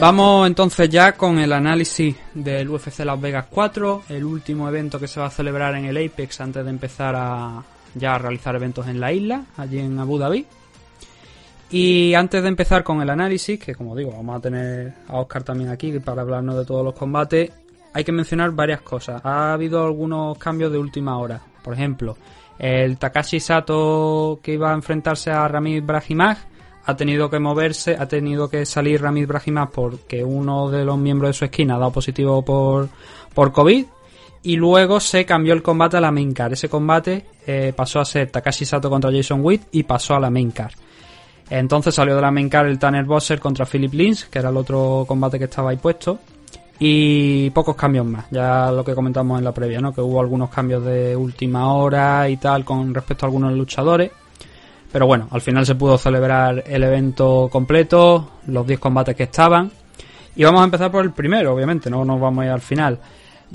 Vamos entonces ya con el análisis del UFC Las Vegas 4, el último evento que se va a celebrar en el Apex antes de empezar a ya a realizar eventos en la isla, allí en Abu Dhabi. Y antes de empezar con el análisis, que como digo, vamos a tener a Oscar también aquí para hablarnos de todos los combates, hay que mencionar varias cosas. Ha habido algunos cambios de última hora. Por ejemplo, el Takashi Sato que iba a enfrentarse a Ramiz Brahimaj ha tenido que moverse, ha tenido que salir Ramiz Brahimaj porque uno de los miembros de su esquina ha dado positivo por, por COVID. Y luego se cambió el combate a la main card. Ese combate eh, pasó a ser Takashi Sato contra Jason Witt y pasó a la main card. Entonces salió de la main card el Tanner Bosser contra Philip Lins, que era el otro combate que estaba ahí puesto. Y pocos cambios más, ya lo que comentamos en la previa, ¿no? Que hubo algunos cambios de última hora y tal con respecto a algunos luchadores. Pero bueno, al final se pudo celebrar el evento completo, los 10 combates que estaban. Y vamos a empezar por el primero, obviamente, no nos vamos a ir al final.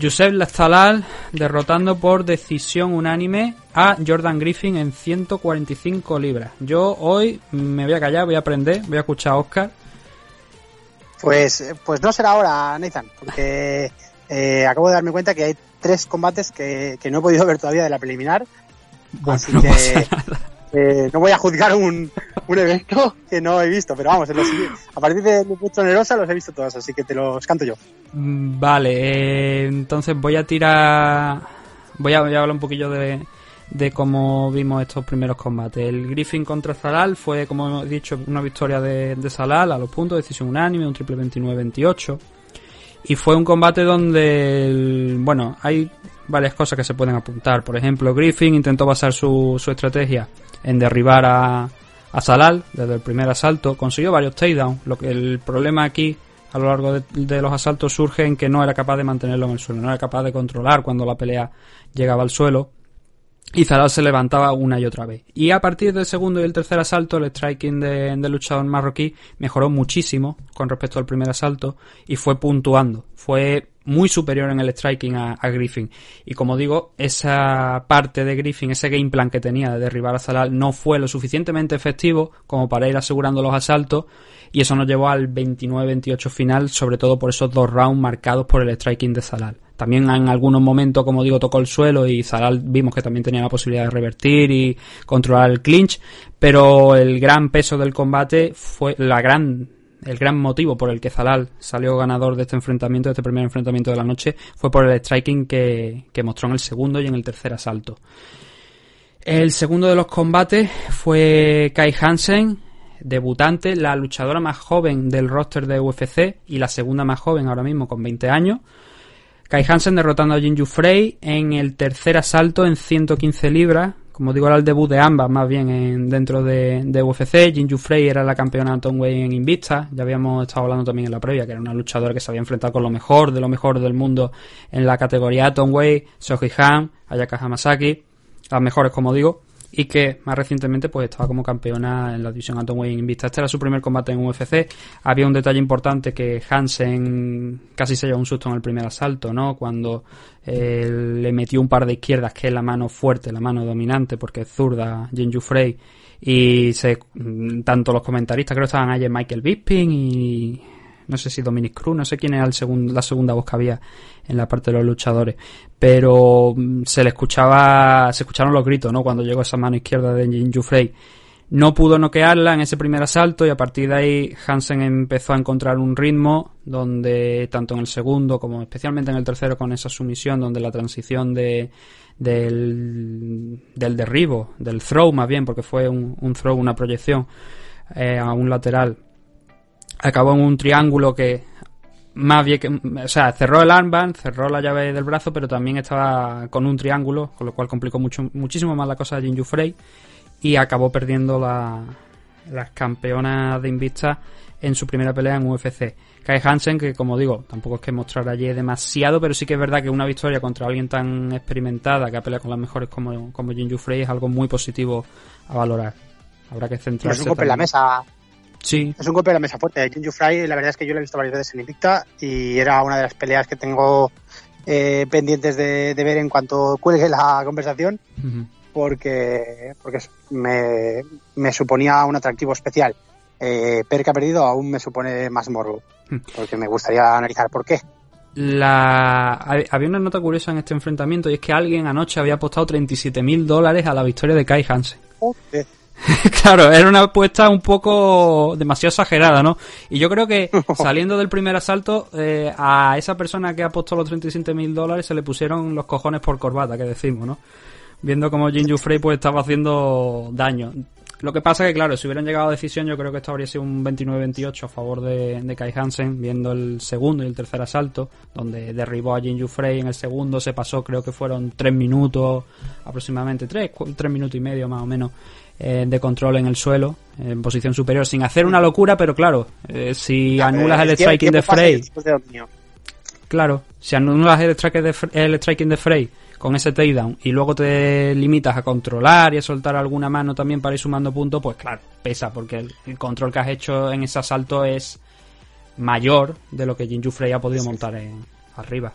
Josep Lastalal derrotando por decisión unánime a Jordan Griffin en 145 libras. Yo hoy me voy a callar, voy a aprender, voy a escuchar a Oscar. Pues, pues no será ahora, Nathan, porque eh, acabo de darme cuenta que hay tres combates que, que no he podido ver todavía de la preliminar. Bueno, así no que pasa nada. Eh, no voy a juzgar un, un evento que no he visto, pero vamos, a partir de mi puesto Nerosa los he visto todos, así que te los canto yo. Mm, Vale, eh, entonces voy a tirar. Voy a, hablar un poquillo de, de cómo vimos estos primeros combates. El Griffin contra Zalal fue, como hemos dicho, una victoria de, de Zalal a los puntos, decisión unánime, un triple 29-28. Y fue un combate donde, el- bueno, hay varias cosas que se pueden apuntar. Por ejemplo, Griffin intentó basar su, su estrategia en derribar a, a Zalal desde el primer asalto. Consiguió varios takedowns. Lo que el problema aquí a lo largo de los asaltos surge en que no era capaz de mantenerlo en el suelo, no era capaz de controlar cuando la pelea llegaba al suelo. Y Zalal se levantaba una y otra vez. Y a partir del segundo y el tercer asalto, el striking de- del luchador marroquí mejoró muchísimo con respecto al primer asalto y fue puntuando. Fue muy superior en el striking a, a Griffin. Y como digo, esa parte de Griffin, ese game plan que tenía de derribar a Zalal, no fue lo suficientemente efectivo como para ir asegurando los asaltos. Y eso nos llevó al 29-28 final, sobre todo por esos dos rounds marcados por el striking de Zalal. También en algunos momentos, como digo, tocó el suelo y Zalal vimos que también tenía la posibilidad de revertir y controlar el clinch, pero el gran peso del combate fue la gran el gran motivo por el que Zalal salió ganador de este enfrentamiento, de este primer enfrentamiento de la noche, fue por el striking que, que mostró en el segundo y en el tercer asalto. El segundo de los combates fue Kai Hansen, debutante, la luchadora más joven del roster de UFC y la segunda más joven ahora mismo con 20 años. Kai Hansen derrotando a Jinju Frey en el tercer asalto en 115 libras. Como digo, era el debut de ambas, más bien en, dentro de, de UFC. Jinju Frey era la campeona Atomweight en Invicta. Ya habíamos estado hablando también en la previa, que era una luchadora que se había enfrentado con lo mejor de lo mejor del mundo en la categoría Atomweight, Soji Han, Ayaka Hamasaki, las mejores, como digo. Y que más recientemente pues estaba como campeona en la división Atomweight Invicta. Este era su primer combate en UFC. Había un detalle importante que Hansen casi se llevó un susto en el primer asalto, ¿no? Cuando eh, le metió un par de izquierdas, que es la mano fuerte, la mano dominante, porque es zurda, Jinju Frey. Y se, mm, tanto los comentaristas, creo estaban ayer Michael Bisping y no sé si Dominic Cruz, no sé quién era el segun- la segunda voz que había en la parte de los luchadores, pero mm, se le escuchaba, se escucharon los gritos, ¿no? Cuando llegó esa mano izquierda de Jinju Frey. No pudo noquearla en ese primer asalto y a partir de ahí Hansen empezó a encontrar un ritmo donde tanto en el segundo como especialmente en el tercero con esa sumisión donde la transición de del, del derribo, del throw más bien, porque fue un, un throw, una proyección eh, a un lateral, acabó en un triángulo que más bien que, o sea, cerró el armband, cerró la llave del brazo, pero también estaba con un triángulo, con lo cual complicó mucho, muchísimo más la cosa de Jinju Frey y acabó perdiendo la, las campeonas de Invicta en su primera pelea en UFC. Kai Hansen, que como digo, tampoco es que mostrar allí demasiado, pero sí que es verdad que una victoria contra alguien tan experimentada que ha peleado con las mejores como, como Jinju Frey es algo muy positivo a valorar. Habrá que centrarse. Es un golpe en la mesa. Sí. Es un golpe en la mesa fuerte. Jinju Fry, la verdad es que yo lo he visto varias veces en Invicta y era una de las peleas que tengo eh, pendientes de, ver en cuanto cuelgue la conversación. Porque, porque me, me suponía un atractivo especial eh, Per que ha perdido aún me supone más morbo, porque me gustaría analizar por qué. La... Había una nota curiosa en este enfrentamiento y es que alguien anoche había apostado 37 mil dólares a la victoria de Kai Hansen. claro, era una apuesta un poco demasiado exagerada, ¿no? Y yo creo que saliendo del primer asalto, eh, a esa persona que apostó los 37 mil dólares se le pusieron los cojones por corbata, que decimos, ¿no? Viendo como Jinju Frey pues estaba haciendo daño. Lo que pasa que, claro, si hubieran llegado a decisión, yo creo que esto habría sido un 29-28 a favor de, Kai Hansen, viendo el segundo y el tercer asalto, donde derribó a Jinju Frey en el segundo, se pasó, creo que fueron tres minutos, aproximadamente tres, tres minutos y medio más o menos, eh, de control en el suelo, en posición superior, sin hacer una locura, pero claro, eh, si anulas el striking de Frey. Claro, si anulas el striking de Frey con ese takedown y luego te limitas a controlar y a soltar alguna mano también para ir sumando puntos, pues claro, pesa porque el, control que has hecho en ese asalto es mayor de lo que Jinju Frey ha podido montar en, arriba.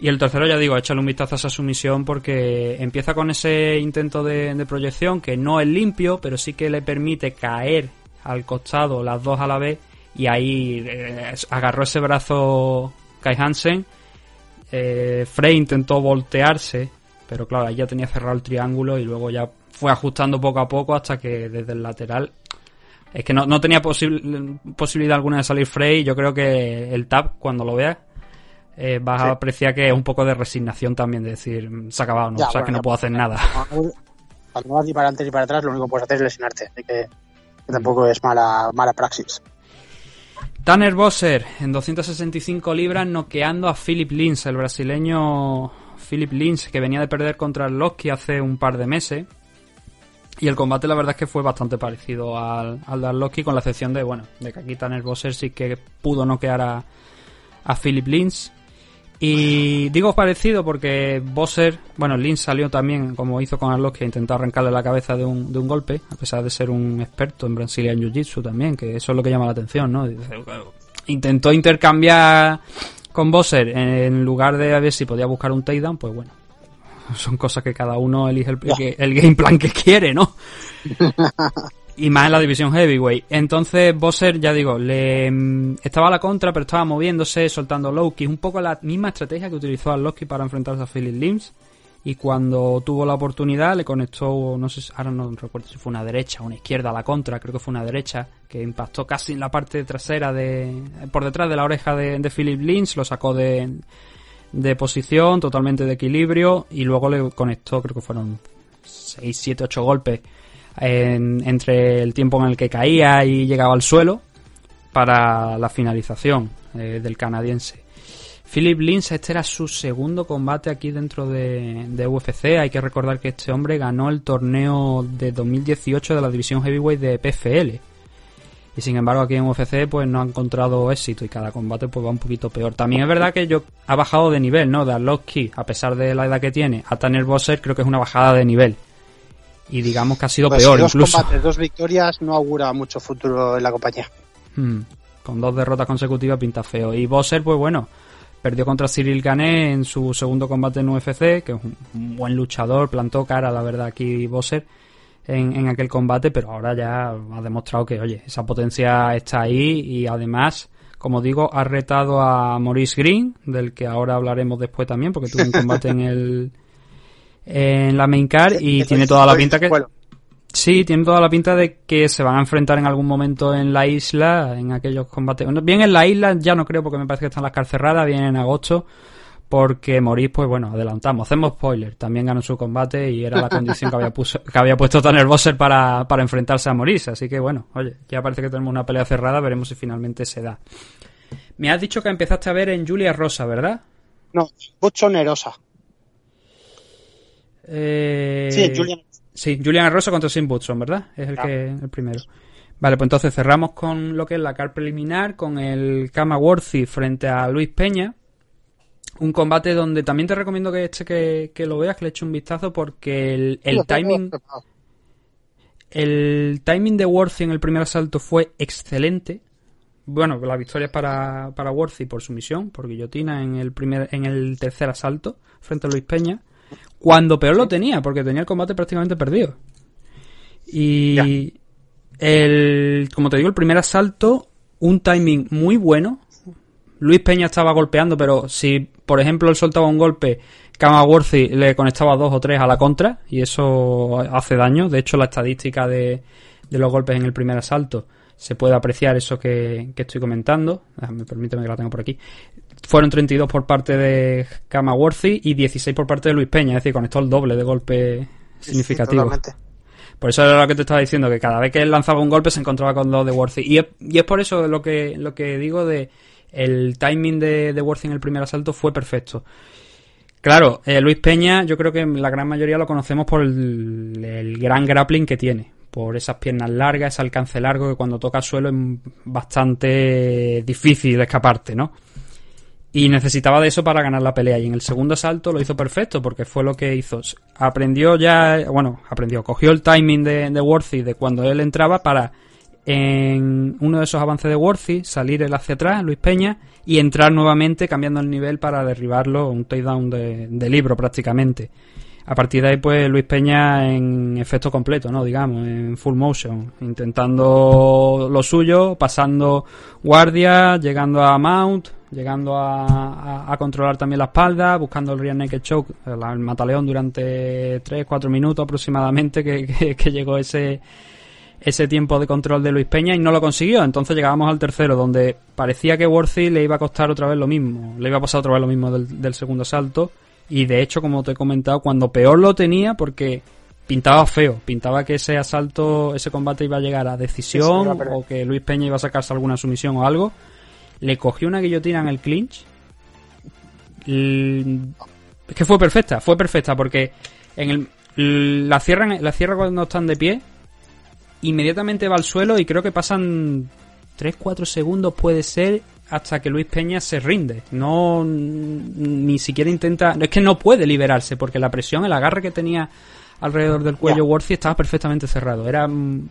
Y el tercero, ya digo, échale un vistazo a esa sumisión porque empieza con ese intento de, proyección que no es limpio, pero sí que le permite caer al costado las dos a la vez y ahí eh, agarró ese brazo Kai Hansen eh, Frey intentó voltearse, pero claro, ahí ya tenía cerrado el triángulo y luego ya fue ajustando poco a poco hasta que desde el lateral es que no, tenía posibilidad alguna de salir Frey. Yo creo que el tap, cuando lo veas, eh, vas a apreciar que es un poco de resignación también, de decir, se ha acabado, ¿no? o sea, que no puedo hacer nada. Cuando vas ni para adelante ni para atrás, lo único que puedes hacer es lesionarte. Así que, tampoco es mala, mala praxis. Tanner Bosser en 265 libras noqueando a Philip Lins, el brasileño Philip Lins que venía de perder contra el Loski hace un par de meses. Y el combate la verdad es que fue bastante parecido al, al de Arlovski con la excepción de, bueno, de que aquí Tanner Bosser sí que pudo noquear a, a Philip Lins. Y digo parecido porque Bosser, bueno, Lynch salió también, como hizo con Arlovski, a intentar arrancarle la cabeza de un, de un golpe, a pesar de ser un experto en Brazilian Jiu-Jitsu también, que eso es lo que llama la atención, ¿no? Intentó intercambiar con Bosser en lugar de a ver si podía buscar un takedown, pues bueno, son cosas que cada uno elige el, el game plan que quiere, ¿no? y más en la división heavyweight. Entonces Bosser, ya digo, le mm, estaba a la contra, pero estaba moviéndose, soltando low un poco la misma estrategia que utilizó Loki para enfrentarse a Philip Limbs. Y cuando tuvo la oportunidad le conectó, no sé, ahora no recuerdo si fue una derecha o una izquierda a la contra, creo que fue una derecha, que impactó casi en la parte trasera de, por detrás de la oreja de, de Philip Lynch, lo sacó de, de posición, totalmente de equilibrio, y luego le conectó, creo que fueron 6, 7, 8 golpes entre el tiempo en el que caía y llegaba al suelo para la finalización eh, del canadiense. Philip Lins, este era su segundo combate aquí dentro de, de, UFC. Hay que recordar que este hombre ganó el torneo de 2018 de la división heavyweight de PFL. Y sin embargo aquí en UFC pues no ha encontrado éxito y cada combate pues va un poquito peor. También es verdad que yo ha bajado de nivel, ¿no? De Arlovski, a pesar de la edad que tiene, a Tanner Bosser creo que es una bajada de nivel y digamos que ha sido pues peor dos incluso. Combates, dos victorias no augura mucho futuro en la compañía. Hmm. Con dos derrotas consecutivas pinta feo. Y Bosser, pues bueno, perdió contra Cyril Gané en su segundo combate en UFC, que es un buen luchador, plantó cara, la verdad, aquí Bosser en, en aquel combate, pero ahora ya ha demostrado que, oye, esa potencia está ahí y además como digo, ha retado a Maurice Green, del que ahora hablaremos después también, porque tuvo un combate en el en la main car y tiene toda la pinta que... Sí, tiene toda la pinta de que se van a enfrentar en algún momento en la isla, en aquellos combates. Bien en la isla ya no creo porque me parece que están las cars cerradas, bien en agosto, porque Moris, pues bueno, adelantamos, hacemos spoiler, también ganó su combate y era la condición que había, que había puesto Tanner Bosser para, para enfrentarse a Moris, así que bueno, oye, ya parece que tenemos una pelea cerrada, veremos si finalmente se da. Me has dicho que empezaste a ver en Julia Rosa, ¿verdad? No, Bucho Nerosa. Eh, sí, Julian. Sí, Julian Arroso contra Sim ¿verdad? Es el que el primero. Vale, pues entonces cerramos con lo que es la car preliminar, con el Kama Worthy frente a Luis Peña. Un combate donde también te recomiendo que este que, lo veas, que le eches un vistazo, porque el, el timing. El timing de Worthy en el primer asalto fue excelente. Bueno, la victoria es para, para Worthy por su misión, por guillotina en el primer, en el tercer asalto, frente a Luis Peña. Cuando peor lo tenía, porque tenía el combate prácticamente perdido. Y el, como te digo, el primer asalto, un timing muy bueno. Luis Peña estaba golpeando, pero si, por ejemplo, él soltaba un golpe, Kamaworthy le conectaba dos o tres a la contra, y eso hace daño. De hecho, la estadística de, de los golpes en el primer asalto se puede apreciar eso que, estoy comentando. Me permíteme que la tengo por aquí fueron 32 por parte de Kamaworthy y 16 por parte de Luis Peña, es decir, conectó el doble de golpe significativo. por eso era lo que te estaba diciendo, que cada vez que él lanzaba un golpe se encontraba con dos de Worthy. Y es, y es por eso lo que, lo que digo de el timing de, de Worthy en el primer asalto fue perfecto. Claro, eh, Luis Peña yo creo que la gran mayoría lo conocemos por el, el gran grappling que tiene por esas piernas largas, ese alcance largo que cuando toca suelo es bastante difícil escaparte, ¿no? Y necesitaba de eso para ganar la pelea. Y en el segundo asalto lo hizo perfecto porque fue lo que hizo. Aprendió ya, bueno, aprendió, cogió el timing de, de Worthy de cuando él entraba para en uno de esos avances de Worthy salir él hacia atrás, Luis Peña, y entrar nuevamente cambiando el nivel para derribarlo, un takedown de, de libro prácticamente. A partir de ahí, pues Luis Peña en efecto completo, ¿no? Digamos, en full motion, intentando lo suyo, pasando guardia, llegando a mount, llegando a, controlar también la espalda, buscando el rear naked choke, el, mataleón durante 3-4 minutos aproximadamente que, que, llegó ese, ese tiempo de control de Luis Peña y no lo consiguió. Entonces llegábamos al tercero, donde parecía que Worthy le iba a costar otra vez lo mismo, le iba a pasar otra vez lo mismo del, del segundo salto. Y de hecho, como te he comentado, cuando peor lo tenía, porque pintaba feo, pintaba que ese asalto, ese combate iba a llegar a decisión o que Luis Peña iba a sacarse alguna sumisión o algo le cogió una guillotina en el clinch. Es que fue perfecta, fue perfecta porque en el, la cierran, la cierra cuando están de pie, inmediatamente va al suelo y creo que pasan 3-4 segundos puede ser hasta que Luis Peña se rinde. No ni siquiera intenta, es que no puede liberarse porque la presión, el agarre que tenía alrededor del cuello Worthy estaba perfectamente cerrado. Era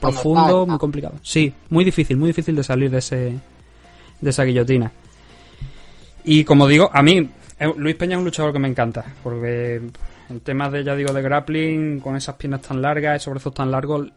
profundo, muy complicado. Sí, muy difícil, muy difícil de salir de ese de esa guillotina. Y como digo, a mí, eh, Luis Peña es un luchador que me encanta, porque en temas de, ya digo, de grappling, con esas piernas tan largas, esos brazos tan largos,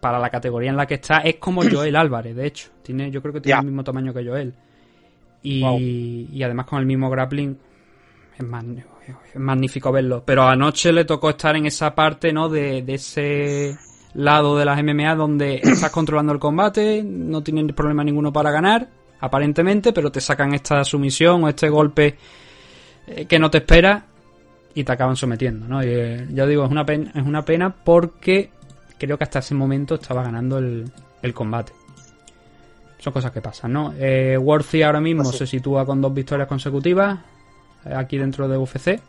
para la categoría en la que está, es como Joel Álvarez, de hecho. Tiene, yo creo que tiene el mismo tamaño que Joel. Y, y además con el mismo grappling, es, es magnífico verlo. Pero anoche le tocó estar en esa parte, ¿no? De, de ese lado de las MMA donde estás controlando el combate, no tienes problema ninguno para ganar aparentemente, pero te sacan esta sumisión o este golpe eh, que no te espera y te acaban sometiendo, ¿no? Y, eh, ya digo, es una, pena, es una pena porque creo que hasta ese momento estaba ganando el, combate. Son cosas que pasan, ¿no? Eh, Worthy ahora mismo se sitúa con dos victorias consecutivas eh, aquí dentro de UFC.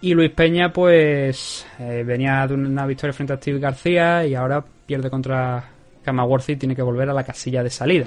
Y Luis Peña, pues, venía de una victoria frente a Steve García y ahora pierde contra Worthy y tiene que volver a la casilla de salida.